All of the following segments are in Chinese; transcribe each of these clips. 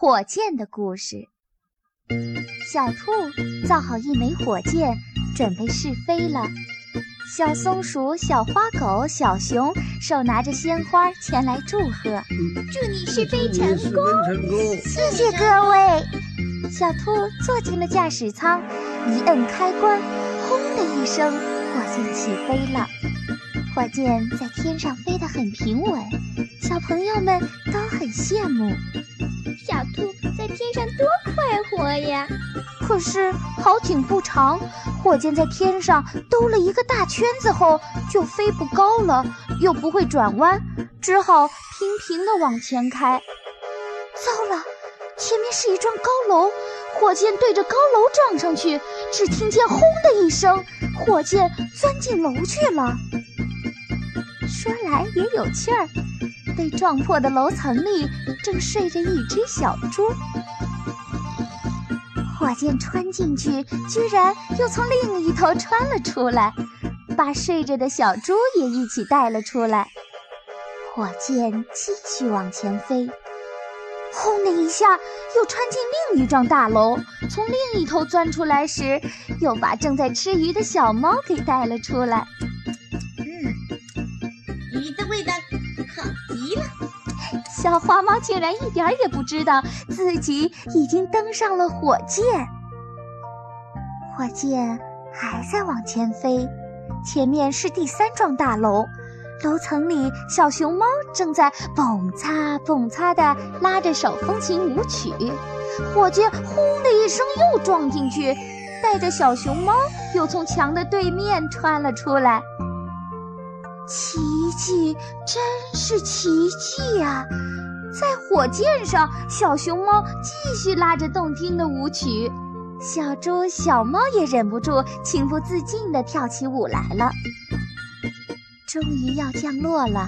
火箭的故事。小兔造好一枚火箭，准备试飞了。小松鼠、小花狗、小熊手拿着鲜花前来祝贺，祝你试飞成功！谢谢各位。小兔坐进了驾驶舱，一摁开关，轰的一声，火箭起飞了。火箭在天上飞得很平稳，小朋友们都很羡慕。天上多快活呀！可是好景不长，火箭在天上兜了一个大圈子后，就飞不高了，又不会转弯，只好平平的往前开。糟了，前面是一幢高楼，火箭对着高楼撞上去，只听见“轰”的一声，火箭钻进楼去了。说来也有趣儿，被撞破的楼层里正睡着一只小猪。火箭穿进去，居然又从另一头穿了出来，把睡着的小猪也一起带了出来。火箭继续往前飞，轰的一下又穿进另一幢大楼，从另一头钻出来时，又把正在吃鱼的小猫给带了出来。极了。小花猫竟然一点儿也不知道自己已经登上了火箭。火箭还在往前飞，前面是第三幢大楼，楼层里小熊猫正在蹦擦蹦擦地拉着手风琴舞曲。火箭轰的一声又撞进去，带着小熊猫又从墙的对面穿了出来。奇迹，真是奇迹呀！在火箭上，小熊猫继续拉着动听的舞曲，小猪、小猫也忍不住情不自禁地跳起舞来了。终于要降落了，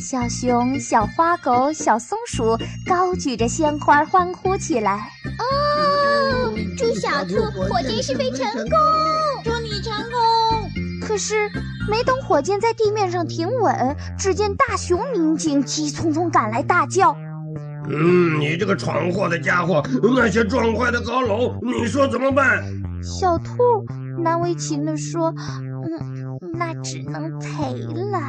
小熊、小花狗、小松鼠高举着鲜花欢呼起来。哦，猪小兔火箭试飞成功！可是，没等火箭在地面上停稳，只见大熊民警急匆匆赶来，大叫：“嗯，你这个闯祸的家伙！那些撞坏的高楼，你说怎么办？”小兔难为情地说：“嗯，那只能赔了。”